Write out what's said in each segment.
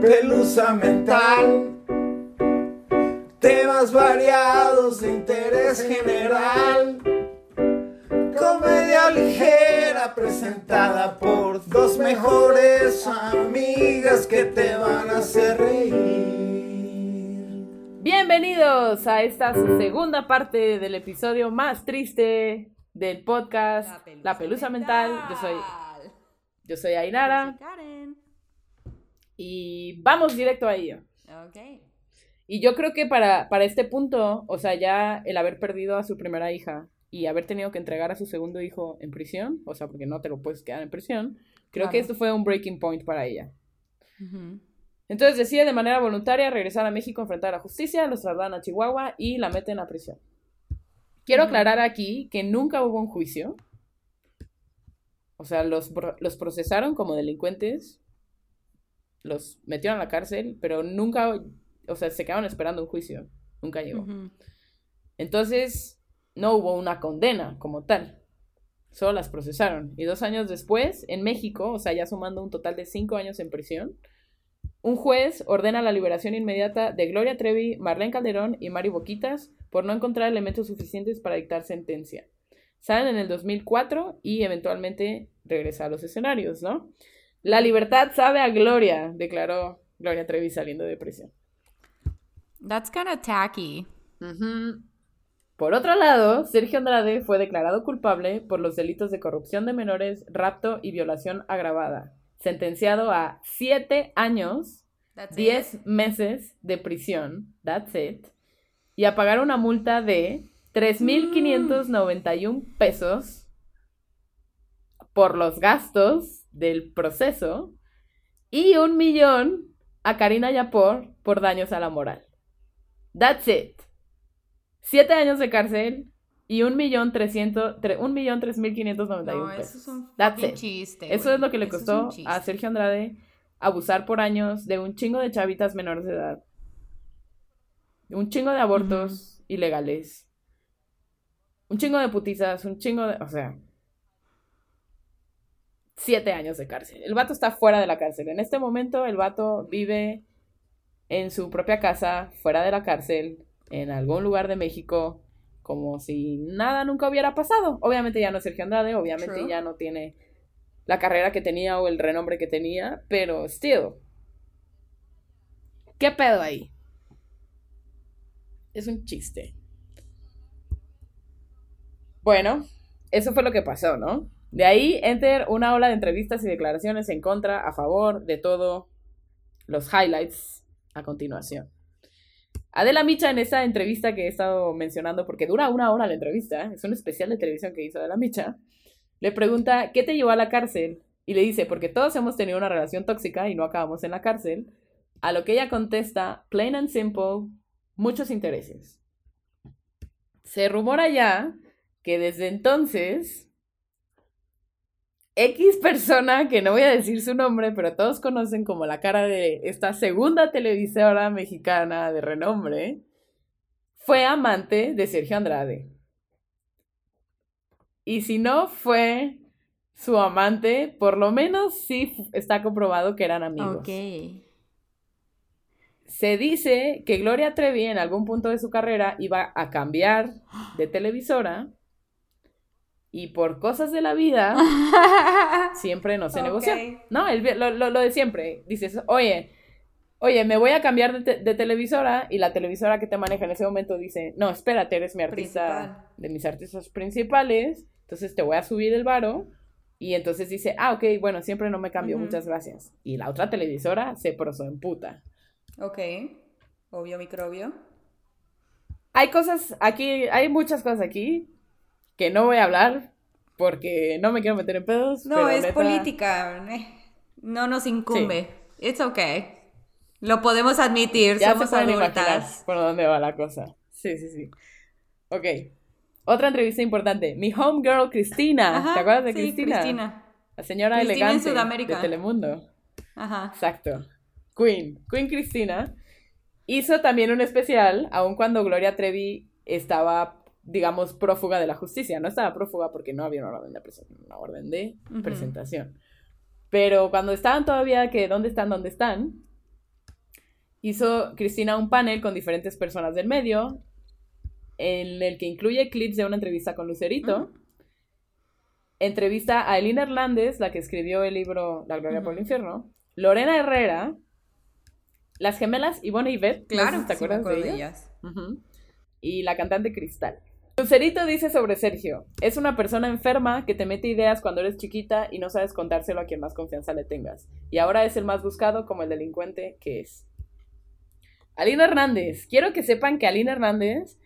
pelusa mental. Temas variados de interés general. Comedia ligera presentada por dos mejores amigas que te van a hacer reír. Bienvenidos a esta segunda parte del episodio más triste del podcast La Pelusa, Mental. Yo soy, yo soy Ainara. Karen. Y vamos directo a ello. Ok. Y yo creo que para, para este punto, o sea, ya el haber perdido a su primera hija y haber tenido que entregar a su segundo hijo en prisión, o sea, porque no te lo puedes quedar en prisión, creo que esto fue un breaking point para ella. Entonces decide de manera voluntaria regresar a México, enfrentar a la justicia, los trasladan a Chihuahua y la meten a prisión. Quiero aclarar aquí que nunca hubo un juicio. O sea, los, los procesaron como delincuentes, los metieron a la cárcel, pero nunca, o sea, se quedaron esperando un juicio. Nunca llegó. Entonces, no hubo una condena como tal. Solo las procesaron. Y dos años después, en México, o sea, ya sumando un total de cinco años en prisión, un juez ordena la liberación inmediata de Gloria Trevi, Marlene Calderón y Mari Boquitas por no encontrar elementos suficientes para dictar sentencia. Salen en el 2004 y eventualmente regresa a los escenarios, ¿no? La libertad sabe a Gloria, declaró Gloria Trevi saliendo de prisión. That's kind of tacky. Ujú. Por otro lado, Sergio Andrade fue declarado culpable por los delitos de corrupción de menores, rapto y violación agravada, sentenciado a siete años, That's 10 meses de prisión, that's it, y a pagar una multa de 3.591 pesos por los gastos del proceso y un millón a Karina Yapor por daños a la moral. That's it. Siete años de cárcel y un millón trescientos, tre- un millón tres mil quinientos noventa y No, un eso pesos. es un That's it. chiste. Eso es lo que le costó a Sergio Andrade abusar por años de un chingo de chavitas menores de edad. Un chingo de abortos ilegales. Un chingo de putizas, un chingo de... O sea... Siete años de cárcel. El vato está fuera de la cárcel. En este momento el vato vive en su propia casa, fuera de la cárcel, en algún lugar de México, como si nada nunca hubiera pasado. Obviamente ya no es Sergio Andrade, obviamente True. ya no tiene la carrera que tenía o el renombre que tenía, pero still. ¿Qué pedo ahí? Es un chiste. Bueno, eso fue lo que pasó, ¿no? De ahí enter una ola de entrevistas y declaraciones en contra, a favor de todo. Los highlights a continuación. Adela Micha en esa entrevista que he estado mencionando, porque dura una hora la entrevista, es un especial de televisión que hizo Adela Micha, le pregunta, ¿qué te llevó a la cárcel? Y le dice, porque todos hemos tenido una relación tóxica y no acabamos en la cárcel. A lo que ella contesta, plain and simple, muchos intereses. Se rumora ya que desde entonces, X persona, que no voy a decir su nombre, pero todos conocen como la cara de esta segunda televisora mexicana de renombre, fue amante de Sergio Andrade. Y si no fue su amante, por lo menos sí está comprobado que eran amigos. Ok. Se dice que Gloria Trevi en algún punto de su carrera iba a cambiar de televisora y por cosas de la vida siempre no se Ok. negoció. No, el lo, lo- lo de siempre. Dices, oye, oye, me voy a cambiar de, te- de televisora y la televisora que te maneja en ese momento dice, no, espérate, eres mi artista, Principal. de mis artistas principales, entonces te voy a subir el varo. Y entonces dice, ah, ok, bueno, siempre no me cambio, muchas gracias. Y la otra televisora se prosó en puta. Ok. Obvio microbio. Hay cosas aquí, hay muchas cosas aquí que no voy a hablar porque no me quiero meter en pedos. No, pero es neta- política. eh, No nos incumbe. It's okay. Lo podemos admitir. Ya somos se adultas. por dónde va la cosa. Sí, sí, sí. Ok. Otra entrevista importante. Mi homegirl Cristina. Ajá, ¿Te acuerdas de sí, Cristina? Cristina. La señora Cristina en elegante Sudamérica. de Telemundo. Ajá. Exacto. Queen. Queen Cristina hizo también un especial, aun cuando Gloria Trevi estaba, digamos, prófuga de la justicia. No estaba prófuga porque no había una orden de, una orden de presentación. Pero cuando estaban todavía que, ¿dónde están? ¿Dónde están? hizo Cristina un panel con diferentes personas del medio, en el que incluye clips de una entrevista con Lucerito. Entrevista a Elina Hernández, la que escribió el libro La Gloria por el Infierno. Lorena Herrera. Las gemelas Ivonne y Beth. Claro, no te sí me acuerdas acuerdo de ellas. Y la cantante Cristal. Lucerito dice sobre Sergio, es una persona enferma que te mete ideas cuando eres chiquita y no sabes contárselo a quien más confianza le tengas. Y ahora es el más buscado como el delincuente que es. Alina Hernández, quiero que sepan que Alina Hernández,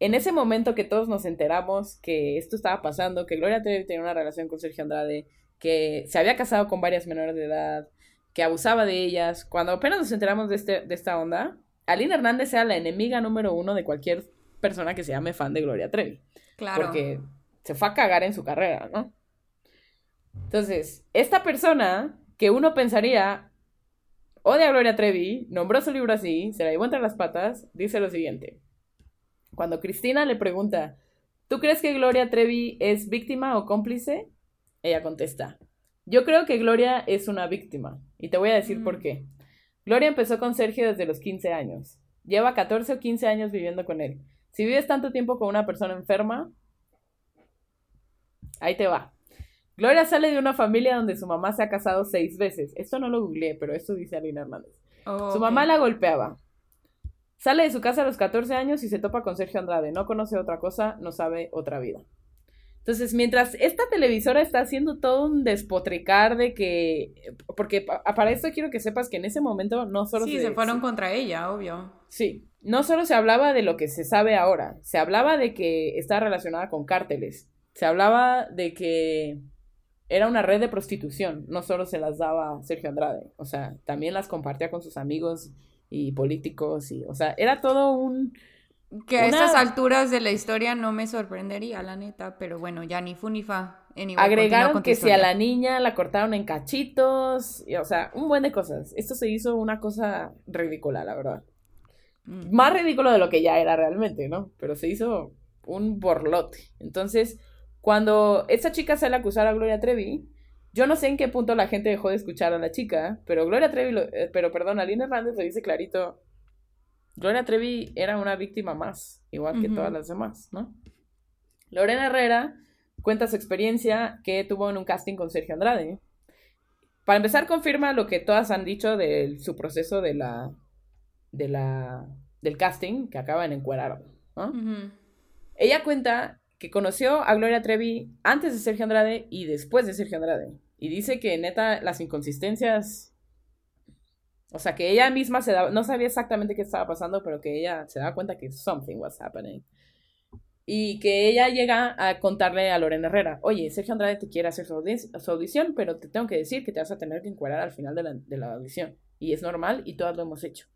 en ese momento que todos nos enteramos que esto estaba pasando, que Gloria Trevi tenía una relación con Sergio Andrade, que se había casado con varias menores de edad, que abusaba de ellas, cuando apenas nos enteramos de, este, de esta onda, Alina Hernández era la enemiga número uno de cualquier persona que se llame fan de Gloria Trevi. Claro. Porque se fue a cagar en su carrera, ¿no? Entonces, esta persona que uno pensaría odia a Gloria Trevi, nombró su libro así, se la llevó entre las patas, dice lo siguiente. Cuando Cristina le pregunta, ¿tú crees que Gloria Trevi es víctima o cómplice? Ella contesta, yo creo que Gloria es una víctima. Y te voy a decir Mm. por qué. Gloria empezó con Sergio desde los 15 años. Lleva 14 o 15 años viviendo con él. Si vives tanto tiempo con una persona enferma, ahí te va. Gloria sale de una familia donde su mamá se ha casado seis veces. Esto no lo googleé, pero esto dice Alina Hernández. Oh, Su mamá la golpeaba. Sale de su casa a los 14 años y se topa con Sergio Andrade. No conoce otra cosa, no sabe otra vida. Entonces, mientras esta televisora está haciendo todo un despotricar de que... Porque pa- para esto quiero que sepas que en ese momento no solo Sí, se fueron contra ella, obvio. Sí, no solo se hablaba de lo que se sabe ahora, se hablaba de que está relacionada con cárteles, se hablaba de que era una red de prostitución, no solo se las daba Sergio Andrade, o sea, también las compartía con sus amigos y políticos y, o sea, era todo un... Que a Una- estas alturas de la historia no me sorprendería, la neta, pero bueno, ya ni fu ni fa. Anyway, Agregaron que si a la niña la cortaron en cachitos, y, o sea, un buen de cosas. Esto se hizo una cosa ridícula, la verdad. Mm. más ridículo de lo que ya era realmente, ¿no? Pero se hizo un borlote. Entonces, cuando esta chica sale a acusar a Gloria Trevi, yo no sé en qué punto la gente dejó de escuchar a la chica, pero Gloria Trevi, lo- eh, pero perdón, Alina Hernández lo dice clarito. Gloria Trevi era una víctima más, igual que todas las demás, ¿no? Lorena Herrera cuenta su experiencia que tuvo en un casting con Sergio Andrade. Para empezar, confirma lo que todas han dicho de su proceso de la, de la, del casting, que acaba en. Ujú. Ella cuenta que conoció a Gloria Trevi antes de Sergio Andrade y después de Sergio Andrade. Y dice que neta las inconsistencias... O sea, que ella misma se no sabía exactamente qué estaba pasando, pero que ella se daba cuenta que something was happening. Y que ella llega a contarle a Lorena Herrera, oye, Sergio Andrade te quiere hacer su, audi- su audición, pero te tengo que decir que te vas a tener que encuadrar al final de la, de la audición. Y es normal y todas lo hemos hecho.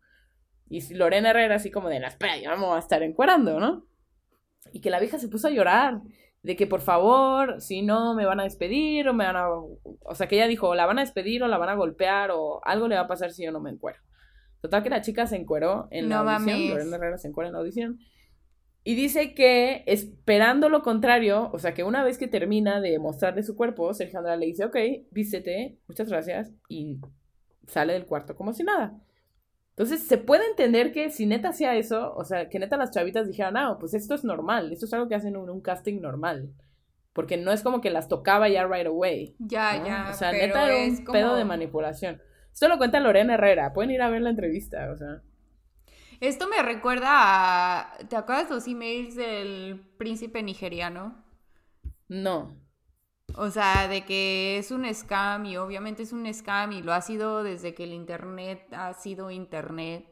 Y Lorena Herrera así como de, espera, ya vamos a estar encuerando, ¿no? Y que la vieja se puso a llorar, de que por favor, si no, me van a despedir o me van a... O sea, que ella dijo, la van a despedir o la van a golpear o algo le va a pasar si yo no me encuero. Total que la chica se encueró en la No audición, mames. Lorena Herrera se encuera en la audición. Y dice que esperando lo contrario, o sea, que una vez que termina de mostrarle su cuerpo, Sergio Andrade le dice, ok, vístete, muchas gracias, y sale del cuarto como si nada. Entonces, se puede entender que si neta hacía eso, o sea, que neta las chavitas dijeran, ah, pues esto es normal, esto es algo que hacen en un casting normal. Porque no es como que las tocaba ya right away. Ya, ¿no? ya. O sea, pero neta era un como- pedo de manipulación. Esto lo cuenta Lorena Herrera, pueden ir a ver la entrevista, o sea. Esto me recuerda a. ¿Te acuerdas los emails del príncipe nigeriano? No. O sea, de que es un scam y obviamente es un scam y lo ha sido desde que el internet ha sido internet.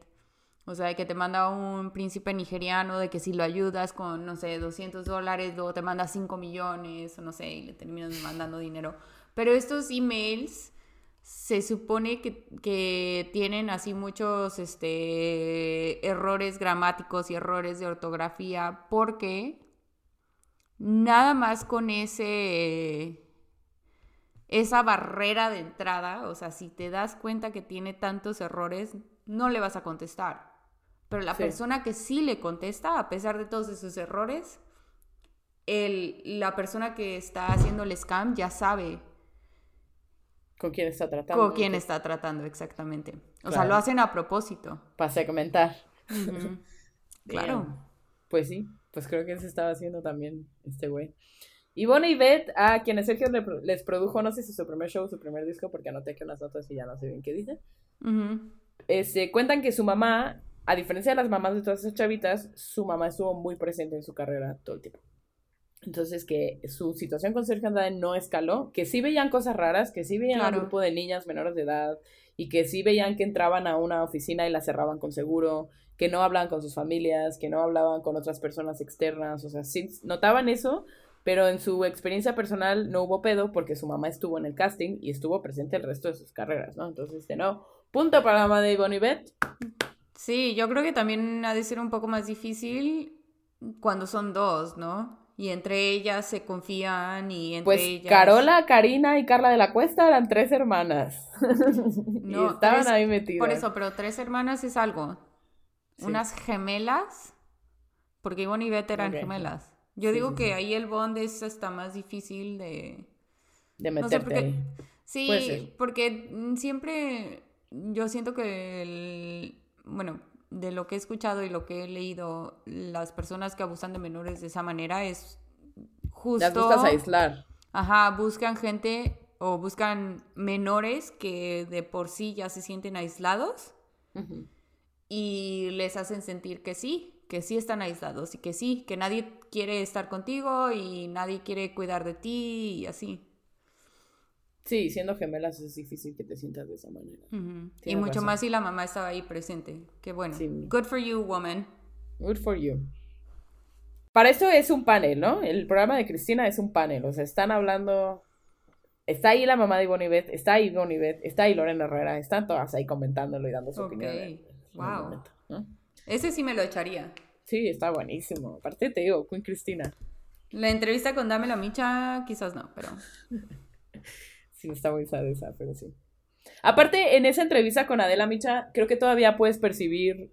O sea, de que te manda un príncipe nigeriano, de que si lo ayudas con, no sé, 200 dólares, luego te manda 5 millones o no sé, y le terminas mandando dinero. Pero estos emails se supone que, que tienen así muchos este, errores gramáticos y errores de ortografía porque nada más con ese esa barrera de entrada, o sea, si te das cuenta que tiene tantos errores, no le vas a contestar. Pero la Sí. persona que sí le contesta, a pesar de todos esos errores, el, la persona que está haciendo el scam ya sabe con quién está tratando. Con quién está tratando, exactamente. O sea, lo hacen a propósito. Para segmentar. claro. Pues sí, pues creo que eso estaba haciendo también este güey. Y Bonnie y Beth, a quienes Sergio les produjo, no sé si su primer show o su primer disco, porque anoté que unas notas y ya no sé bien qué dice. este, cuentan que su mamá, a diferencia de las mamás de todas esas chavitas, su mamá estuvo muy presente en su carrera todo el tiempo. Entonces que su situación con Sergio Andrade no escaló, que sí veían cosas raras, que sí veían a un grupo de niñas menores de edad y que sí veían que entraban a una oficina y la cerraban con seguro, que no hablaban con sus familias, que no hablaban con otras personas externas, o sea, sí notaban eso, pero en su experiencia personal no hubo pedo porque su mamá estuvo en el casting y estuvo presente el resto de sus carreras, ¿no? Entonces, de no, punto para la mamá de Beth. Sí, yo creo que también ha de ser un poco más difícil cuando son dos, ¿no? Y entre ellas se confían y entre pues, ellas... Carola, Karina y Carla de la Cuesta eran tres hermanas. No, y estaban ahí metidas. Por eso, pero tres hermanas es algo. Unas gemelas, porque Ivonne y Beth eran gemelas. Yo digo que ahí el bond es hasta más difícil de... De meterte Sí, porque siempre yo siento que, el, bueno, de lo que he escuchado y lo que he leído, las personas que abusan de menores de esa manera es justo... Las aislar. Ajá, buscan gente o buscan menores que de por sí ya se sienten aislados y les hacen sentir que sí, que sí están aislados y que sí, que nadie quiere estar contigo y nadie quiere cuidar de ti y así. Sí, siendo gemelas es difícil que te sientas de esa manera. Y mucho más si la mamá estaba ahí presente. Qué bueno. Good for you, woman. Good for you. Para esto es un panel, ¿no? El programa de Cristina es un panel. O sea, están hablando. Está ahí la mamá de Ivonne Beth, está ahí Ivonne Beth, está ahí Lorena Herrera, están todas ahí comentándolo y dando su opinión. wow. Ese sí me lo echaría. Sí, está buenísimo. Aparte te digo, Queen Cristina. La entrevista con Dame la Micha, quizás no, pero. sí, está muy sad esa, pero sí. Aparte, en esa entrevista con Adela Micha, creo que todavía puedes percibir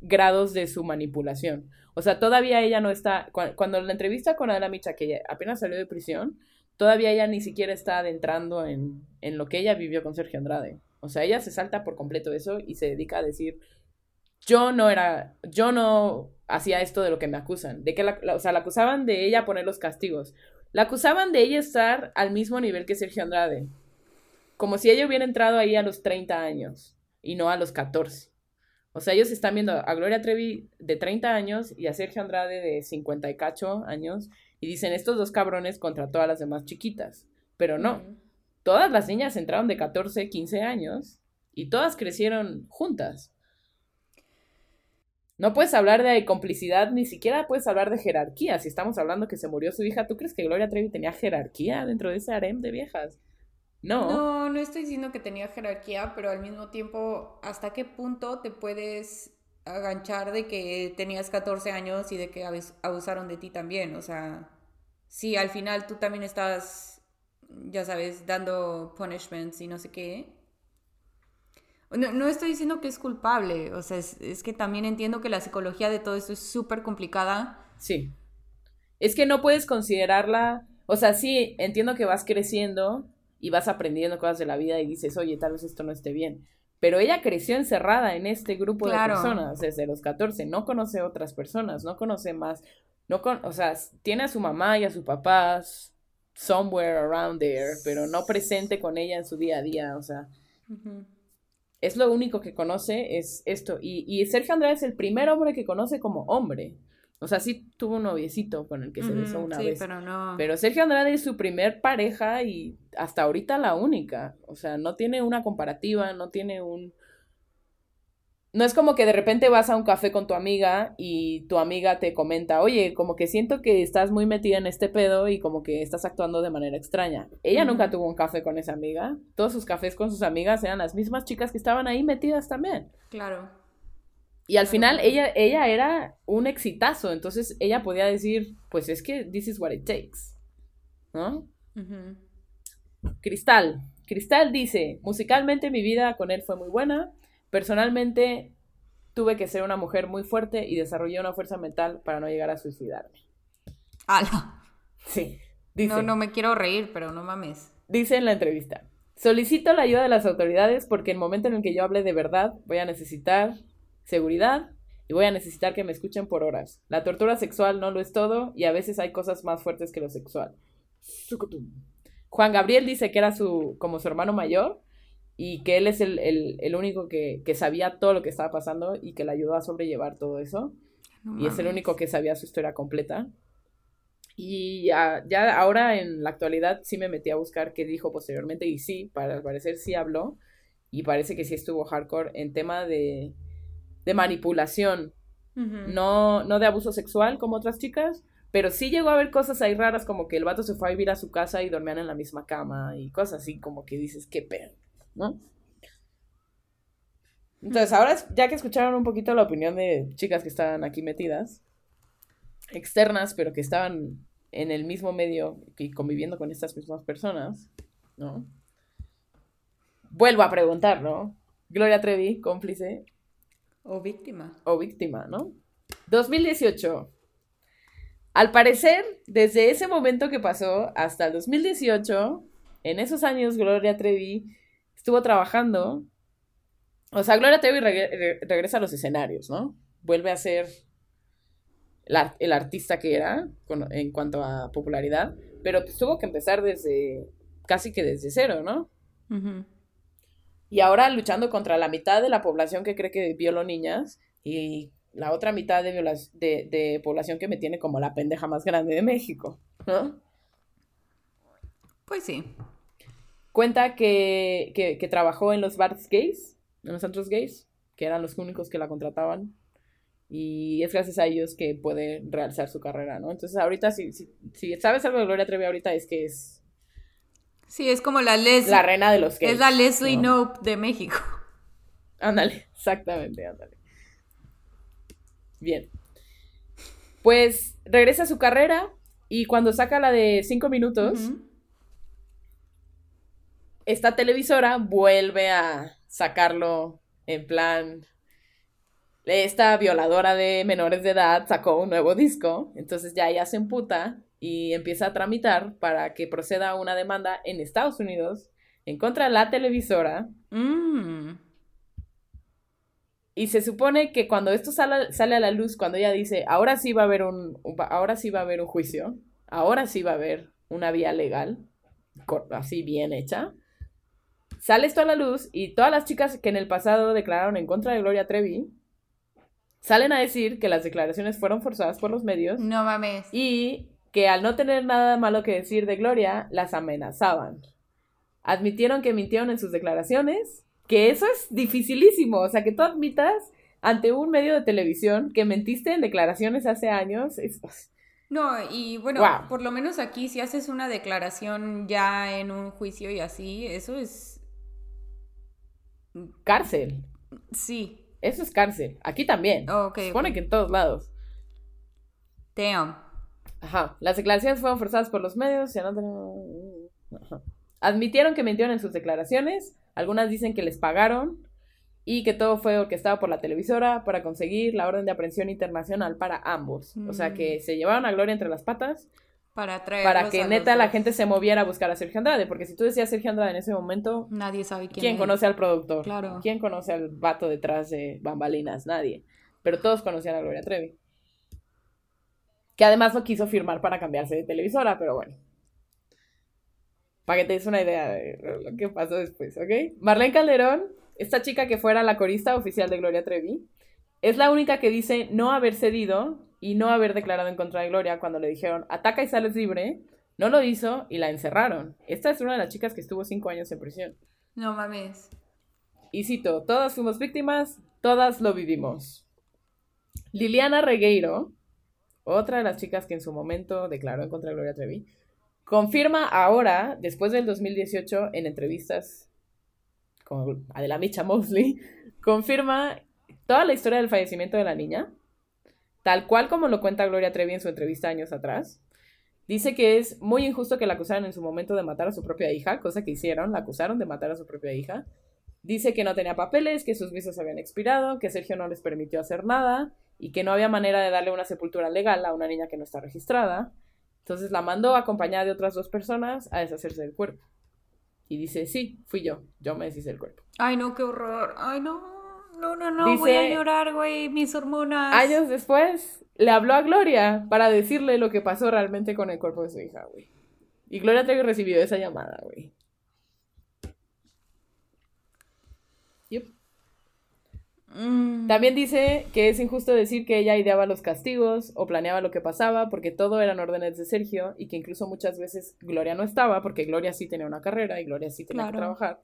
grados de su manipulación. O sea, todavía ella no está. Cuando la entrevista con Adela Micha, que apenas salió de prisión, todavía ella ni siquiera está adentrando en, en lo que ella vivió con Sergio Andrade. O sea, ella se salta por completo eso y se dedica a decir yo no era, yo no hacía esto de lo que me acusan, de que la, o sea, la acusaban de ella poner los castigos, la acusaban de ella estar al mismo nivel que Sergio Andrade, como si ella hubiera entrado ahí a los 30 años y no a los 14. O sea, ellos están viendo a Gloria Trevi de 30 años y a Sergio Andrade de 50 y cacho años y dicen estos dos cabrones contra todas las demás chiquitas. Pero no, todas las niñas entraron de 14, 15 años y todas crecieron juntas. No puedes hablar de complicidad, ni siquiera puedes hablar de jerarquía. Si estamos hablando que se murió su hija, ¿tú crees que Gloria Trevi tenía jerarquía dentro de ese harem de viejas? No. No, no estoy diciendo que tenía jerarquía, pero al mismo tiempo, ¿hasta qué punto te puedes aganchar de que tenías 14 años y de que abusaron de ti también? O sea, si al final tú también estás, ya sabes, dando punishments y no sé qué, no, estoy diciendo que es culpable, o sea, es, que también entiendo que la psicología de todo esto es súper complicada. Sí. Es que no puedes considerarla, o sea, sí, entiendo que vas creciendo y vas aprendiendo cosas de la vida y dices, oye, tal vez esto no esté bien. Pero ella creció encerrada en este grupo de personas desde los 14, no conoce otras personas, no conoce más, no o sea, tiene a su mamá y a sus papás somewhere around there, pero no presente con ella en su día a día, o sea es lo único que conoce, es esto. Y, y Sergio Andrade es el primer hombre que conoce como hombre. O sea, sí tuvo un noviecito con el que se besó una vez. Pero no. Pero Sergio Andrade es su primer pareja y hasta ahorita la única. O sea, no tiene una comparativa, no tiene un, no es como que de repente vas a un café con tu amiga y tu amiga te comenta, oye, como que siento que estás muy metida en este pedo y como que estás actuando de manera extraña. Ella nunca tuvo un café con esa amiga. Todos sus cafés con sus amigas eran las mismas chicas que estaban ahí metidas también. Claro. Y al final ella, ella era un exitazo, entonces ella podía decir, pues es que this is what it takes. ¿No? Cristal. Cristal dice, musicalmente mi vida con él fue muy buena Personalmente, tuve que ser una mujer muy fuerte y desarrollé una fuerza mental para no llegar a suicidarme. ¡Hala! Sí. no, no me quiero reír, pero no mames. Dice en la entrevista, Solicito la ayuda de las autoridades porque en el momento en el que yo hable de verdad voy a necesitar seguridad y voy a necesitar que me escuchen por horas. La tortura sexual no lo es todo y a veces hay cosas más fuertes que lo sexual. Juan Gabriel dice que era su, como su hermano mayor y que él es el, el- el único que, que sabía todo lo que estaba pasando y que le ayudó a sobrellevar todo eso. No Y es el único que sabía su historia completa. Y ya, ya ahora en la actualidad sí me metí a buscar qué dijo posteriormente y sí, para al parecer sí habló. Y parece que sí estuvo hardcore en tema de, de manipulación, no, no de abuso sexual como otras chicas, pero sí llegó a haber cosas ahí raras como que el vato se fue a vivir a su casa y dormían en la misma cama y cosas así como que dices, qué pedo, ¿no? Entonces, ahora ya que escucharon un poquito la opinión de chicas que estaban aquí metidas, externas, pero que estaban en el mismo medio y conviviendo con estas mismas personas, ¿no? Vuelvo a preguntar, ¿no? Gloria Trevi, cómplice, O víctima. o víctima, ¿no? 2018. Al parecer, desde ese momento que pasó hasta el 2018, en esos años Gloria Trevi estuvo trabajando. O sea, Gloria Trevi regre- re- regresa a los escenarios, ¿no? Vuelve a ser la- el artista que era con- en cuanto a popularidad, pero pues tuvo que empezar desde casi que desde cero, ¿no? Y ahora luchando contra la mitad de la población que cree que violó niñas y la otra mitad de, de, de población que me tiene como la pendeja más grande de México, ¿no? Pues sí. Cuenta que, que, que trabajó en los bars gays, en los centros gays, que eran los únicos que la contrataban. Y es gracias a ellos que puede realizar su carrera, ¿no? Entonces ahorita, si, si, si sabes algo de Gloria Trevi ahorita, es que es Sí, es como la Leslie. la reina de los gays. es la Leslie ¿no? Knope de México. Ándale, exactamente, ándale. Bien. Pues regresa a su carrera y cuando saca la de cinco minutos. Esta televisora vuelve a sacarlo en plan. Esta violadora de menores de edad sacó un nuevo disco, entonces ya ella se emputa y empieza a tramitar para que proceda una demanda en Estados Unidos en contra de la televisora Mm. Y se supone que cuando esto sale, sale a la luz, cuando ella dice, ahora sí va a haber un, ahora sí va a haber un juicio, ahora sí va a haber una vía legal, así bien hecha, sale esto a la luz y todas las chicas que en el pasado declararon en contra de Gloria Trevi, salen a decir que las declaraciones fueron forzadas por los medios No mames. y que al no tener nada malo que decir de Gloria, las amenazaban. Admitieron que mintieron en sus declaraciones, que eso es dificilísimo, o sea, que tú admitas ante un medio de televisión que mentiste en declaraciones hace años, es No, y bueno, Wow. por lo menos aquí si haces una declaración ya en un juicio y así, eso es... cárcel, Sí. eso es cárcel, aquí también, Ok. se supone que en todos lados. Damn. Ajá, las declaraciones fueron forzadas por los medios, no tenemos- Ajá. Admitieron que mintieron en sus declaraciones, algunas dicen que les pagaron y que todo fue orquestado por la televisora para conseguir la orden de aprehensión internacional para ambos. O sea Mm. que se llevaron a Gloria entre las patas Para para que neta la gente se moviera a buscar a Sergio Andrade, porque si tú decías Sergio Andrade en ese momento, Nadie sabe quién, ¿quién es. conoce al productor? Claro. ¿Quién conoce al vato detrás de bambalinas? Nadie. Pero todos conocían a Gloria Trevi. Que además no quiso firmar para cambiarse de televisora, pero bueno. Para que te des una idea de lo que pasó después, ¿ok? Marlene Calderón, esta chica que fuera la corista oficial de Gloria Trevi, es la única que dice no haber cedido y no haber declarado en contra de Gloria cuando le dijeron ataca y sales libre. No lo hizo y la encerraron. Esta es una de las chicas que estuvo cinco años en prisión. No mames. Y cito, todas fuimos víctimas, todas lo vivimos. Liliana Regueiro, otra de las chicas que en su momento declaró en contra de Gloria Trevi, confirma ahora, después del 2018, en entrevistas con Adela Micha Mosley, confirma toda la historia del fallecimiento de la niña, tal cual como lo cuenta Gloria Trevi en su entrevista años atrás. Dice que es muy injusto que la acusaran en su momento de matar a su propia hija, cosa que hicieron, la acusaron de matar a su propia hija. Dice que no tenía papeles, que sus visas habían expirado, que Sergio no les permitió hacer nada y que no había manera de darle una sepultura legal a una niña que no está registrada. Entonces la mandó acompañada de otras dos personas a deshacerse del cuerpo. Y dice, sí, fui yo, yo me deshice el cuerpo. Ay, no, qué horror. Ay, no. No, no, no, Dice- voy a llorar, güey, mis hormonas. Años después, le habló a Gloria para decirle lo que pasó realmente con el cuerpo de su hija, güey. Y Gloria Trevi recibió esa llamada, güey. Mm. También dice que es injusto decir que ella ideaba los castigos o planeaba lo que pasaba porque todo eran órdenes de Sergio y que incluso muchas veces Gloria no estaba porque Gloria sí tenía una carrera y Gloria sí tenía que trabajar.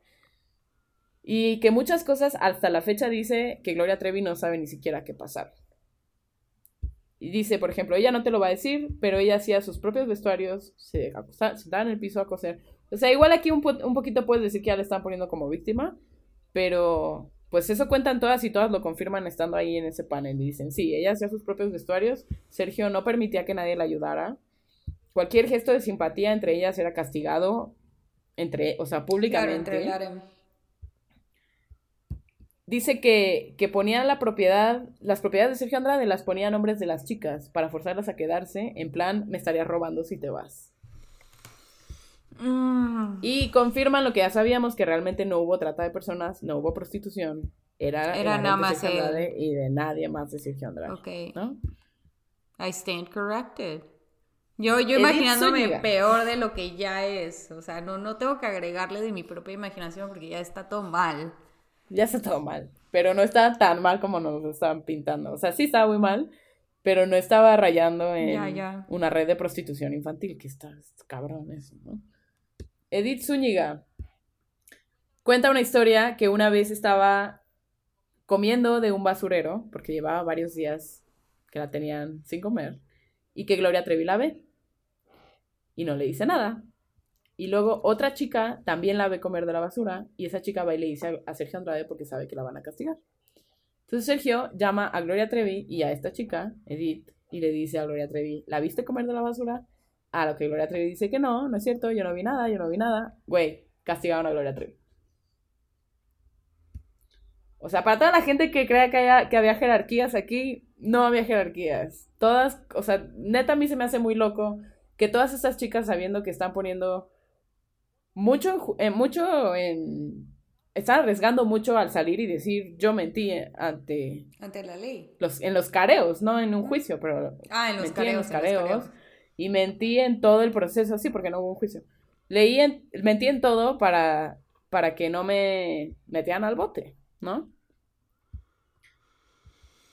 Y que muchas cosas hasta la fecha dice que Gloria Trevi no sabe ni siquiera qué pasar. Y dice, por ejemplo, ella no te lo va a decir, pero ella hacía sus propios vestuarios, se sentaba en el piso a coser. O sea, igual aquí un, po- un poquito puedes decir que ya le están poniendo como víctima, pero pues eso cuentan todas y todas lo confirman estando ahí en ese panel y dicen, sí, ella hacía sus propios vestuarios, Sergio no permitía que nadie la ayudara, cualquier gesto de simpatía entre ellas era castigado, entre, o sea, Claro, públicamente. entre el harem. Dice que, que ponían la propiedad, las propiedades de Sergio Andrade las ponía a nombres de las chicas para forzarlas a quedarse, en plan, me estarías robando si te vas. Mm. Y confirman lo que ya sabíamos, que realmente no hubo trata de personas, no hubo prostitución. Era, nada más Sergio él. Andrade y de nadie más de Sergio Andrade. Ok. ¿no? I stand corrected. Yo, yo imaginándome Zúñiga. peor de lo que ya es. O sea, no, no tengo que agregarle de mi propia imaginación porque ya está todo mal. Ya está todo mal, pero no estaba tan mal como nos lo estaban pintando. O sea, sí estaba muy mal, pero no estaba rayando en una red de prostitución infantil, que está está cabrón eso, ¿no? Edith Zúñiga cuenta una historia que una vez estaba comiendo de un basurero, porque llevaba varios días que la tenían sin comer, y que Gloria Trevi la ve. Y no le dice nada. Y luego otra chica también la ve comer de la basura y esa chica va y le dice a, Sergio Andrade porque sabe que la van a castigar. Entonces Sergio llama a Gloria Trevi y a esta chica, Edith, y le dice a Gloria Trevi, ¿la viste comer de la basura? A lo que Gloria Trevi dice que no, no es cierto, yo no vi nada, yo no vi nada. Güey, castigaron a Gloria Trevi. O sea, para toda la gente que crea que, haya- que había jerarquías aquí, no había jerarquías. Todas, o sea, neta a mí se me hace muy loco que todas estas chicas sabiendo que están poniendo mucho, eh, mucho en... Están arriesgando mucho al salir y decir yo mentí eh, ante Ante la ley. los, en los careos, no en un juicio, pero Ah, en los mentí careos. en los en los careos y mentí en todo el proceso, sí, porque no hubo un juicio. Leí en, mentí en todo para, para que no me metieran al bote, ¿no?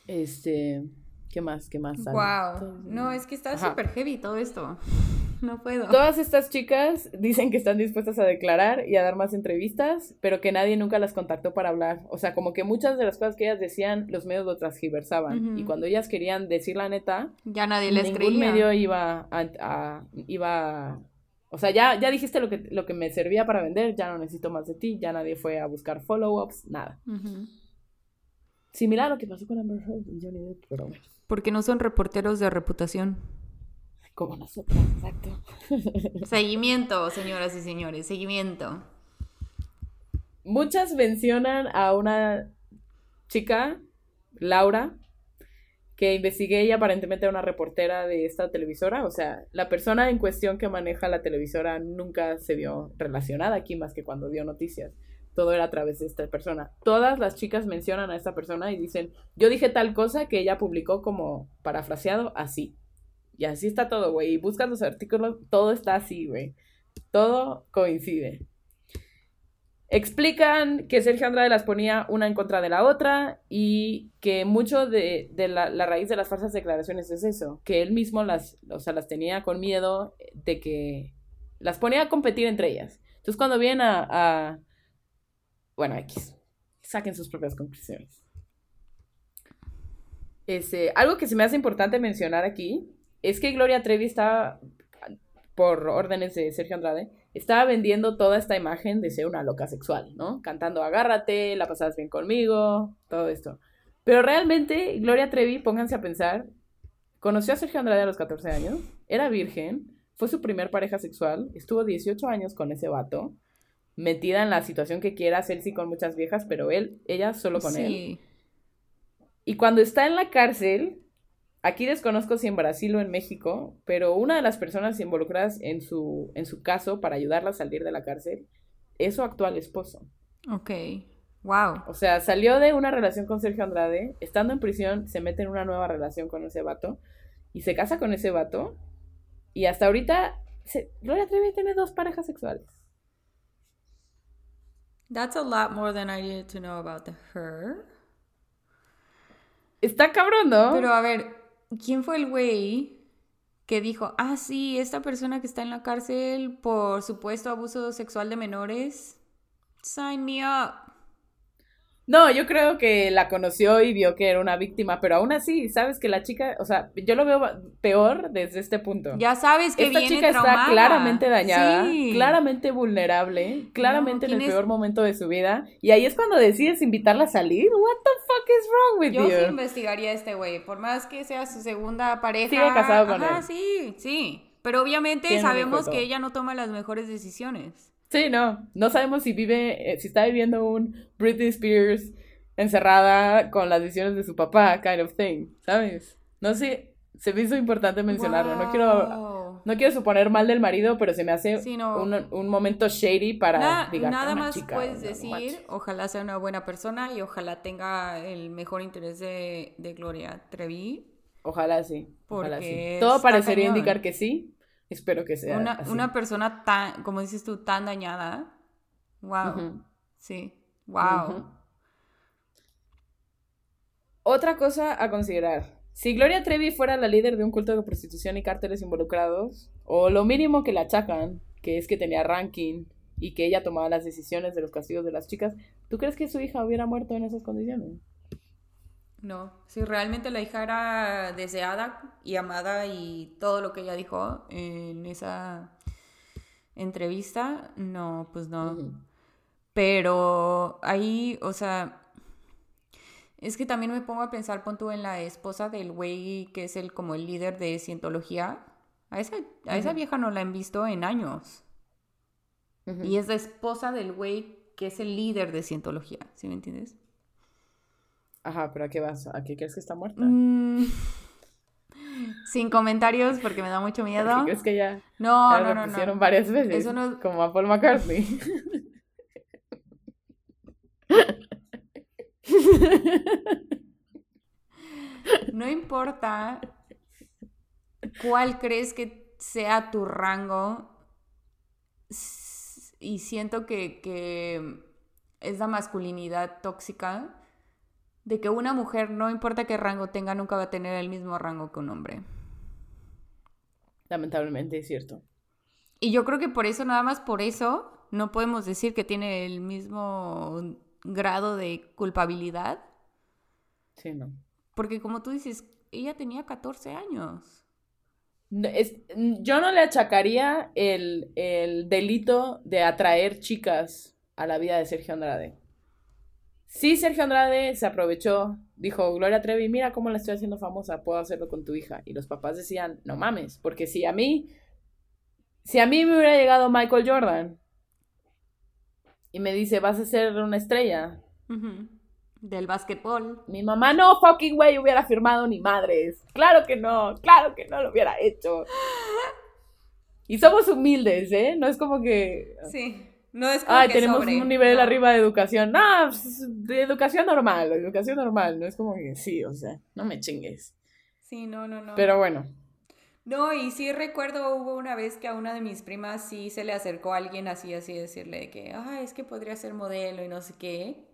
Este, ¿qué más? ¿Qué más? Wow. No, es que está súper heavy todo esto. No puedo. Todas estas chicas dicen que están dispuestas a declarar y a dar más entrevistas, pero que nadie nunca las contactó para hablar. O sea, como que muchas de las cosas que ellas decían, los medios lo transgiversaban. Y cuando ellas querían decir la neta, Ya nadie les ningún creía. medio iba a, a- iba o sea ya ya dijiste lo que lo que me servía para vender ya no necesito más de ti ya nadie fue a buscar follow-ups nada similar a lo que pasó con Amber Heard y Johnny Depp pero Porque no son reporteros de reputación. Como nosotros exacto Seguimiento, señoras y señores, seguimiento. muchas mencionan a una chica Laura que investigué ella aparentemente era una reportera de esta televisora, o sea, la persona en cuestión que maneja la televisora nunca se vio relacionada aquí más que cuando dio noticias. Todo era a través de esta persona. Todas las chicas mencionan a esta persona y dicen, yo dije tal cosa que ella publicó como parafraseado así. Y así está todo, güey. Y buscas los artículos, todo está así, güey. Todo coincide. Explican que Sergio Andrade las ponía una en contra de la otra y que mucho de, de la, la raíz de las falsas declaraciones es eso, que él mismo las, o sea, las tenía con miedo de que las ponía a competir entre ellas. Entonces cuando vienen a, a bueno, X, saquen sus propias conclusiones. Este, algo que se me hace importante mencionar aquí es que Gloria Trevi estaba, por órdenes de Sergio Andrade, estaba vendiendo toda esta imagen de ser una loca sexual, ¿no? Cantando agárrate, la pasas bien conmigo, todo esto. Pero realmente, Gloria Trevi, pónganse a pensar, conoció a Sergio Andrade a los 14 años, era virgen, fue su primer pareja sexual, estuvo 18 años con ese vato, metida en la situación que quiera, él sí con muchas viejas, pero él, ella solo con él. Sí. Y cuando está en la cárcel, aquí desconozco si en Brasil o en México, pero una de las personas involucradas en su, en su caso para ayudarla a salir de la cárcel es su actual esposo. Ok. Wow. O sea, salió de una relación con Sergio Andrade, estando en prisión, se mete en una nueva relación con ese vato y se casa con ese vato. Y hasta ahorita, se, Gloria Trevi tiene dos parejas sexuales. That's a lot more than I needed to know about her. Está cabrón, ¿no? Pero a ver, ¿quién fue el güey que dijo, ah, sí, esta persona que está en la cárcel por supuesto abuso sexual de menores? Sign me up. No, yo creo que la conoció y vio que era una víctima, pero aún así, sabes que la chica, o sea, yo lo veo peor desde este punto. Ya sabes que Esta viene chica está claramente dañada, Sí. claramente vulnerable, claramente en el peor momento de su vida, y ahí es cuando decides invitarla a salir. What the fuck is wrong with Yo sí you? investigaría a este güey, por más que sea su segunda pareja. Sigue casado con Ajá, él. sí, sí. Pero obviamente sabemos que ella no toma las mejores decisiones. Sí, no, no sabemos si vive, eh, si está viviendo un Britney Spears encerrada con las decisiones de su papá, kind of thing, ¿sabes? No sé, se me hizo importante mencionarlo, no quiero. No quiero suponer mal del marido, pero se me hace Sí, no. un, un momento shady para Na- diga, nada "Una más chica, puedes decir, manches". ojalá sea una buena persona y ojalá tenga el mejor interés de, de Gloria Trevi. Ojalá sí. Ojalá Porque sí. Todo parecería cañón. indicar que sí. Espero que sea. Una, así. una persona tan, como dices tú, tan dañada. Wow. Sí. Wow. Otra cosa a considerar. Si Gloria Trevi fuera la líder de un culto de prostitución y cárteles involucrados, o lo mínimo que le achacan, que es que tenía ranking y que ella tomaba las decisiones de los castigos de las chicas, ¿tú crees que su hija hubiera muerto en esas condiciones? No, si realmente la hija era deseada y amada y todo lo que ella dijo en esa entrevista, no, pues no. Pero ahí, o sea, es que también me pongo a pensar, pon tú en la esposa del güey que es el como el líder de cientología. A esa, a esa vieja no la han visto en años. Y es la esposa del güey que es el líder de cientología, ¿sí me entiendes? Ajá, pero ¿a qué vas? ¿A qué crees que está muerta? Mm, Sin comentarios porque me da mucho ¿A miedo. qué crees que ya, No, ya no, no, no. varias veces? Eso no- Como a Paul McCartney. No importa cuál crees que sea tu rango. Y siento que, que es la masculinidad tóxica de que una mujer, no importa qué rango tenga, nunca va a tener el mismo rango que un hombre. Lamentablemente es cierto. Y yo creo que por eso, nada más por eso, no podemos decir que tiene el mismo grado de culpabilidad. Sí, no. Porque como tú dices, ella tenía 14 años. No, es- yo no le achacaría el, el delito de atraer chicas a la vida de Sergio Andrade. Sí, Sergio Andrade se aprovechó, dijo, Gloria Trevi, mira cómo la estoy haciendo famosa, puedo hacerlo con tu hija. Y los papás decían, no mames, porque si a mí, si a mí me hubiera llegado Michael Jordan y me dice, vas a ser una estrella. Del básquetbol. mi mamá no fucking güey hubiera firmado ni madres. Claro que no, claro que no lo hubiera hecho. Y somos humildes, ¿eh? No es como que. Sí. No es como Ay, que tenemos sobre, un nivel no. arriba de educación. No, pues, de educación normal, educación normal. No es como que sí, o sea, no me chingues. Sí, no, no, no. Pero bueno, No, y sí recuerdo, hubo una vez que a una de mis primas sí se le acercó a alguien así, así, decirle de que, ah, es que podría ser modelo y no sé qué.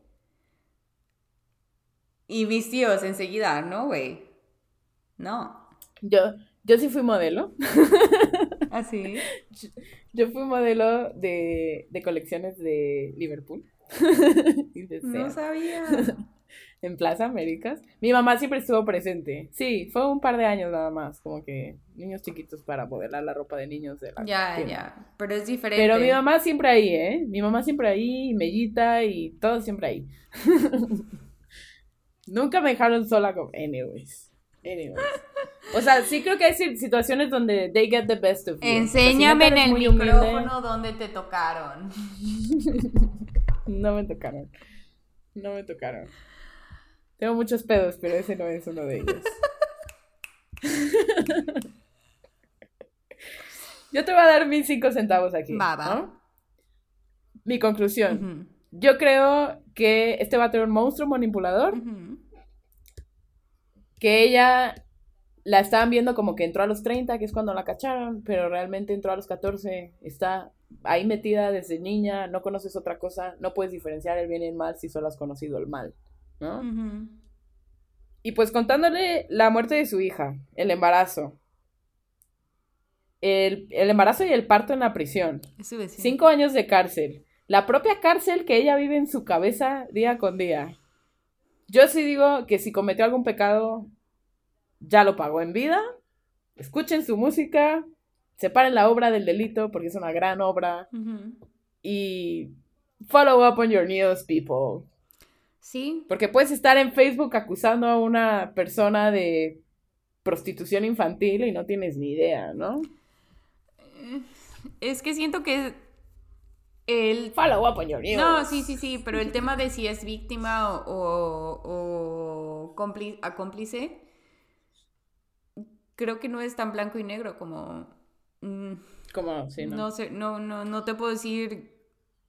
Y mis tíos enseguida, no, güey. No. yo, yo sí fui modelo. Así. Yo fui modelo de, de colecciones de Liverpool. No sabía. en Plaza Américas. Mi mamá siempre estuvo presente. Sí, fue un par de años nada más, como que niños chiquitos para modelar la ropa de niños de la Ya, tienda. ya. Pero es diferente. Pero mi mamá siempre ahí, ¿eh? Mi mamá siempre ahí, y Mellita y todo siempre ahí. Nunca me dejaron sola con... Anyways. Anyways. O sea, sí creo que hay si- situaciones donde they get the best of you. O sea, si Enséñame en el muy humilde, micrófono dónde te tocaron. No me tocaron. No me tocaron. Tengo muchos pedos, pero ese no es uno de ellos. Yo te voy a dar mis cinco centavos aquí. Va, va. ¿no? Mi conclusión. Yo creo que este va a tener un monstruo manipulador. Que ella la estaban viendo como que entró a los 30, que es cuando la cacharon, pero realmente entró a los 14. Está ahí metida desde niña, no conoces otra cosa, no puedes diferenciar el bien y el mal si solo has conocido el mal, ¿no? Y pues contándole la muerte de su hija, el embarazo. El, el embarazo y el parto en la prisión. Cinco años de cárcel. La propia cárcel que ella vive en su cabeza día con día. Yo sí digo que si cometió algún pecado, ya lo pagó en vida. Escuchen su música. Separen la obra del delito porque es una gran obra. Y follow up on your news, people. Sí, Porque puedes estar en Facebook acusando a una persona de prostitución infantil y no tienes ni idea, ¿no? es que siento que el... Follow up on your news. No, sí, sí, sí, pero el tema de si es víctima o, o, o cómplice, creo que no es tan blanco y negro como... mm, Como, sí, ¿no? no sé, no, no, no te puedo decir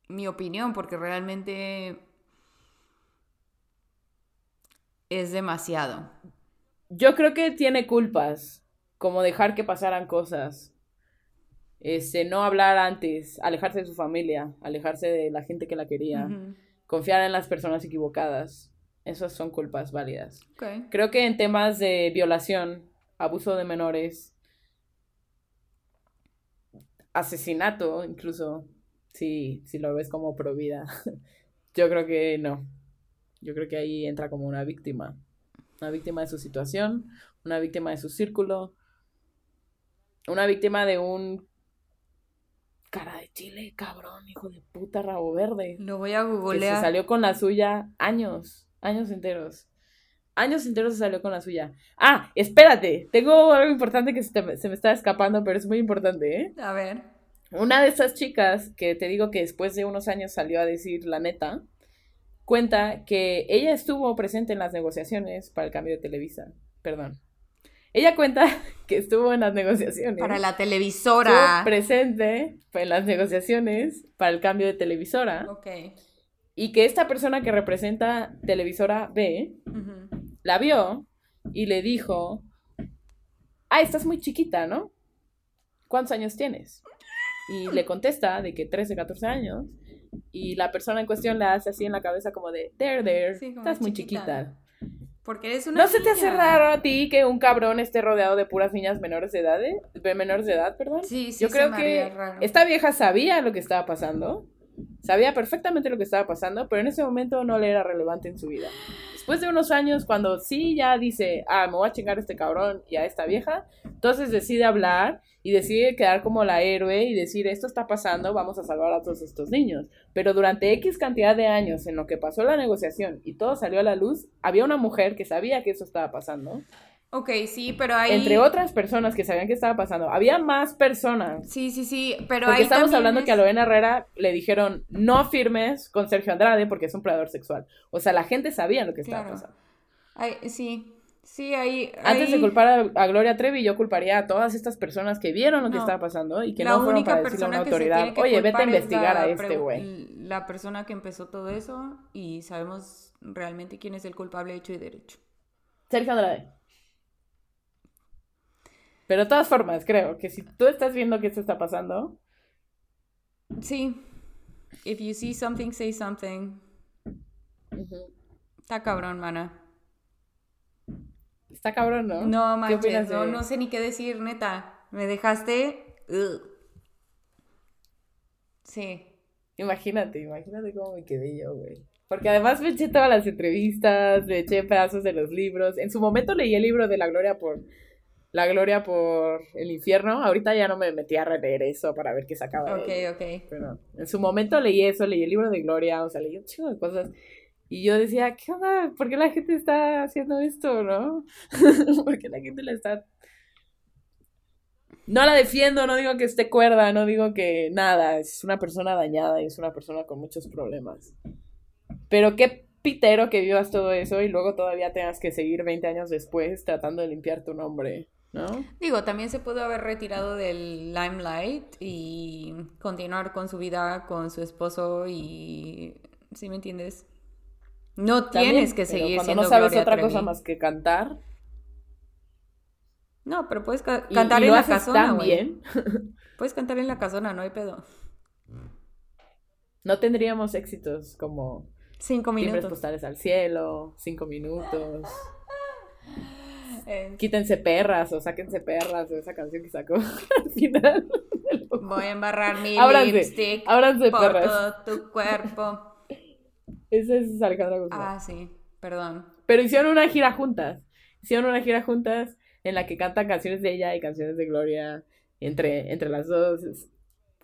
mi opinión porque realmente es demasiado. Yo creo que tiene culpas, como dejar que pasaran cosas. Este, no hablar antes, alejarse de su familia, alejarse de la gente que la quería, confiar en las personas equivocadas. Esas son culpas válidas. Creo que en temas de violación, abuso de menores, asesinato, incluso, si, si lo ves como provida, yo creo que no. Yo creo que ahí entra como una víctima. Una víctima de su situación, una víctima de su círculo, una víctima de un cara de chile, cabrón, hijo de puta, rabo verde Lo voy a que se googlear. salió con la suya años, años enteros. Años enteros se salió con la suya. Ah, espérate, tengo algo importante que se, te- se me está escapando, pero es muy importante, ¿eh? A ver. Una de esas chicas que te digo que después de unos años salió a decir la neta, cuenta que ella estuvo presente en las negociaciones para el cambio de Televisa. Perdón. Ella cuenta que estuvo en las negociaciones. Para la Estuvo televisora. presente en las negociaciones para el cambio de televisora. Ok. Y que esta persona que representa Televisora B. la vio y le dijo, ah, estás muy chiquita, ¿no? ¿Cuántos años tienes? Y le contesta de que 13, 14 años. Y la persona en cuestión le hace así en la cabeza como de, there, there, Sí, estás muy chiquita. chiquita. Porque eres una ¿No se te hace raro a ti que un cabrón esté rodeado de puras niñas menores de edad? eh? De menores de edad, perdón. Sí, sí, Yo creo que raro. esta vieja sabía lo que estaba pasando, sabía perfectamente lo que estaba pasando, pero en ese momento no le era relevante en su vida. Después de unos años, cuando sí ya dice, ah, me voy a chingar a este cabrón y a esta vieja, entonces decide hablar y decide quedar como la héroe y decir, esto está pasando, vamos a salvar a todos estos niños. Pero durante X cantidad de años en lo que pasó la negociación y todo salió a la luz, había una mujer que sabía que eso estaba pasando, Ok, sí, pero ahí... entre otras personas que sabían que estaba pasando. Había más personas. Sí, sí, sí, pero Porque ahí estamos también hablando es- que a Lorena Herrera le dijeron no firmes con Sergio Andrade porque es un predador sexual. O sea, la gente sabía lo que estaba Claro. pasando. Sí, sí, ahí... Antes de culpar a, a Gloria Trevi, yo culparía a todas estas personas que vieron lo que No. estaba pasando y que no fueron para decirle a una autoridad, oye, vete a investigar a este güey. La persona que empezó todo eso y sabemos realmente quién es el culpable hecho y derecho. Sergio Andrade. Pero de todas formas, creo que si tú estás viendo que esto está pasando, Sí. If you see something, say something. Está cabrón, mana. está cabrón, ¿no? No ¿Qué manches, no, no sé ni qué decir, neta. Me dejaste... Ugh. Sí. Imagínate, imagínate cómo me quedé yo, güey. Porque además me eché todas las entrevistas, me eché pedazos de los libros. En su momento leí el libro de la gloria por la gloria por el infierno. Ahorita ya no me metí a releer eso para ver qué sacaba. de Ok, ahí. ok. Pero en su momento leí eso, leí el libro de Gloria, o sea, leí un chingo de cosas. Y yo decía, ¿qué onda? ¿Por qué la gente está haciendo esto, no? ¿Por qué la gente la está... No la defiendo, no digo que esté cuerda, no digo que nada, es una persona dañada y es una persona con muchos problemas. Pero qué pitero que vivas todo eso y luego todavía tengas que seguir 20 años después tratando de limpiar tu nombre. ¿No? Digo, también se pudo haber retirado del limelight y continuar con su vida con su esposo y... ¿Sí me entiendes? No También, tienes que pero seguir cuando siendo no sabes Gloria otra Trevi. cosa más que cantar. No, pero puedes ca- cantar y en la casona, güey. Puedes cantar en la casona, no hay pedo. No tendríamos éxitos como Cinco minutos. postales al cielo, cinco minutos. Quítense perras o sáquense perras o esa canción que sacó al final. voy a embarrar mi Ábranse, lipstick ábranse, por perras. todo tu cuerpo. Ese es Alejandra Guzmán. Ah, sí, perdón. Pero hicieron una gira juntas. Hicieron una gira juntas en la que cantan canciones de ella y canciones de Gloria entre, entre las dos.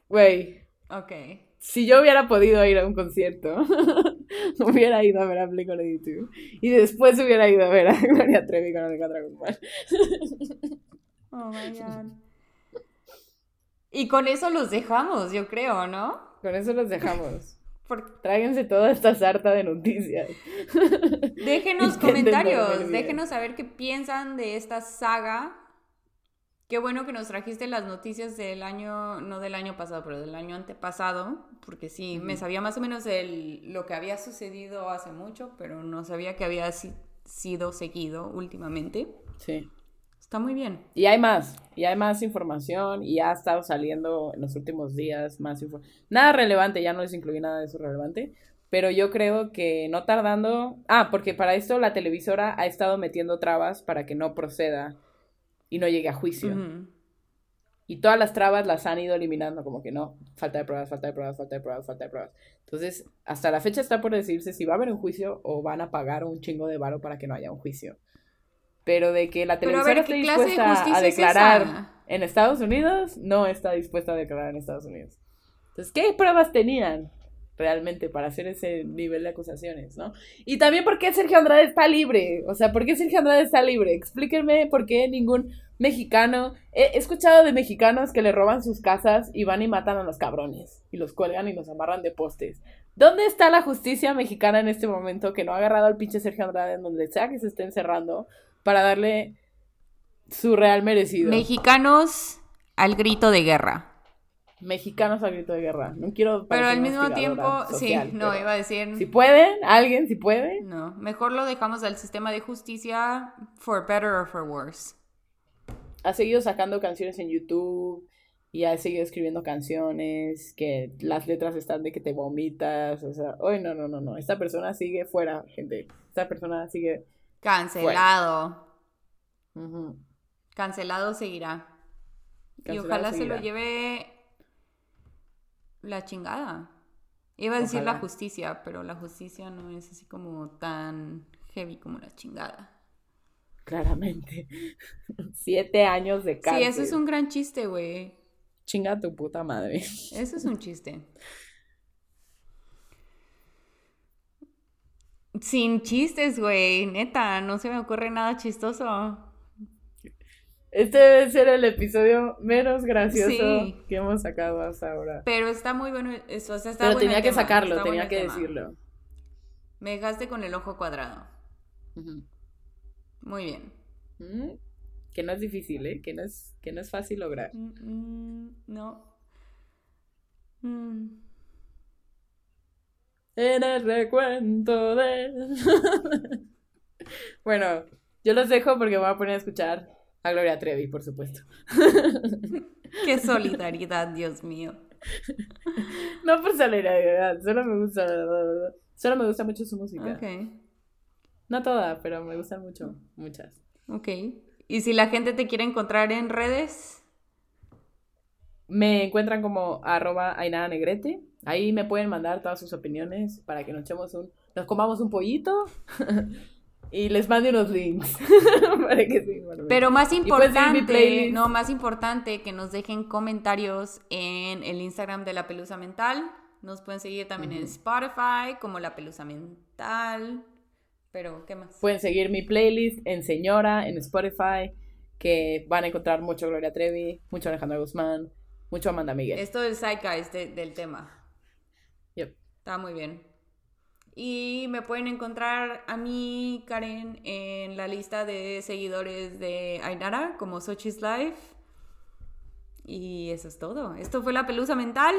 Güey, Ok. si yo hubiera podido ir a un concierto, hubiera ido a ver a Blink-182 y después hubiera ido a ver a Gloria Trevi con Alejandra Guzmán. Oh my god. Y con eso los dejamos, yo creo, ¿no? Con eso los dejamos. Tráiganse toda esta sarta de noticias. Déjenos comentarios, déjenos saber qué piensan de esta saga. Qué bueno que nos trajiste las noticias del año, no del año pasado, pero del año antepasado, porque sí, me sabía más o menos el, lo que había sucedido hace mucho, pero no sabía que había si- sido seguido últimamente. Sí. Está muy bien. Y hay más, y hay más información, y ha estado saliendo en los últimos días más información. Nada relevante, ya no les incluí nada de eso relevante, pero yo creo que no tardando... Ah, porque para esto la televisora ha estado metiendo trabas para que no proceda y no llegue a juicio. Y todas las trabas las han ido eliminando, como que no, falta de pruebas, falta de pruebas, falta de pruebas, falta de pruebas. Entonces, hasta la fecha está por decirse si va a haber un juicio o van a pagar un chingo de varo para que no haya un juicio. Pero de que la ver, esté ¿qué clase de dispuesta a es declarar esa? en Estados Unidos, no está dispuesta a declarar en Estados Unidos. Entonces, ¿qué pruebas tenían realmente para hacer ese nivel de acusaciones, no? Y también, ¿por qué Sergio Andrade está libre? O sea, ¿por qué Sergio Andrade está libre? Explíquenme por qué ningún mexicano... He escuchado de mexicanos que le roban sus casas y van y matan a los cabrones. Y los cuelgan y los amarran de postes. ¿Dónde está la justicia mexicana en este momento que no ha agarrado al pinche Sergio Andrade en donde sea que se esté encerrando para darle su real merecido? Mexicanos al grito de guerra. Mexicanos al grito de guerra. No quiero. Pero al mismo tiempo, social, sí, no, iba a decir... Si pueden, alguien, si puede. No, mejor lo dejamos al sistema de justicia for better or for worse. Ha seguido sacando canciones en YouTube y ha seguido escribiendo canciones que las letras están de que te vomitas. O sea, hoy no, no, no, no. Esta persona sigue fuera, gente. Esta persona sigue. Cancelado. Cancelado seguirá. y Cancelado ojalá se lo lleve la chingada. Iba a decir la justicia, pero la justicia no es así como tan heavy como la chingada. Claramente. Siete años de cárcel. Sí, eso es un gran chiste, güey. Chinga tu puta madre. Eso es un chiste. Sin chistes, güey. Neta, no se me ocurre nada chistoso. Este debe ser el episodio menos gracioso Sí. que hemos sacado hasta ahora. Pero está muy bueno eso, o sea, está Pero bueno tenía que tema, sacarlo, tenía bueno que decirlo. Me dejaste con el ojo cuadrado. Muy bien. Mm, Que no es difícil, ¿eh? Que no es, que no es fácil lograr. Mm, mm, no. Mm. En el recuento de... bueno, yo los dejo porque me voy a poner a escuchar a Gloria Trevi, por supuesto. Qué solidaridad, Dios mío. No por solidaridad, solo me gusta... Solo me gusta mucho su música. Ok, No toda, pero me gustan mucho, muchas. ok. Y si la gente te quiere encontrar en redes, Me encuentran como arroba Ainara Negrete. Ahí me pueden mandar todas sus opiniones para que nos echemos un, nos comamos un pollito y les mande unos links para que se informen. pero más importante, no, más importante que nos dejen comentarios en el Instagram de La Pelusa Mental. Nos pueden seguir también en. Spotify como La Pelusa Mental. Pero, ¿qué más? Pueden seguir mi playlist en Señora, en Spotify, que van a encontrar mucho Gloria Trevi, mucho Alejandra Guzmán, mucho Amanda Miguel. Esto es Zeitgeist de- del tema. Yep. Está muy bien. Y me pueden encontrar a mí, Karen, en la lista de seguidores de Ainara, como Sochi's Life. Y eso es todo. Esto fue la pelusa mental.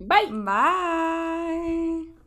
Bye. Bye.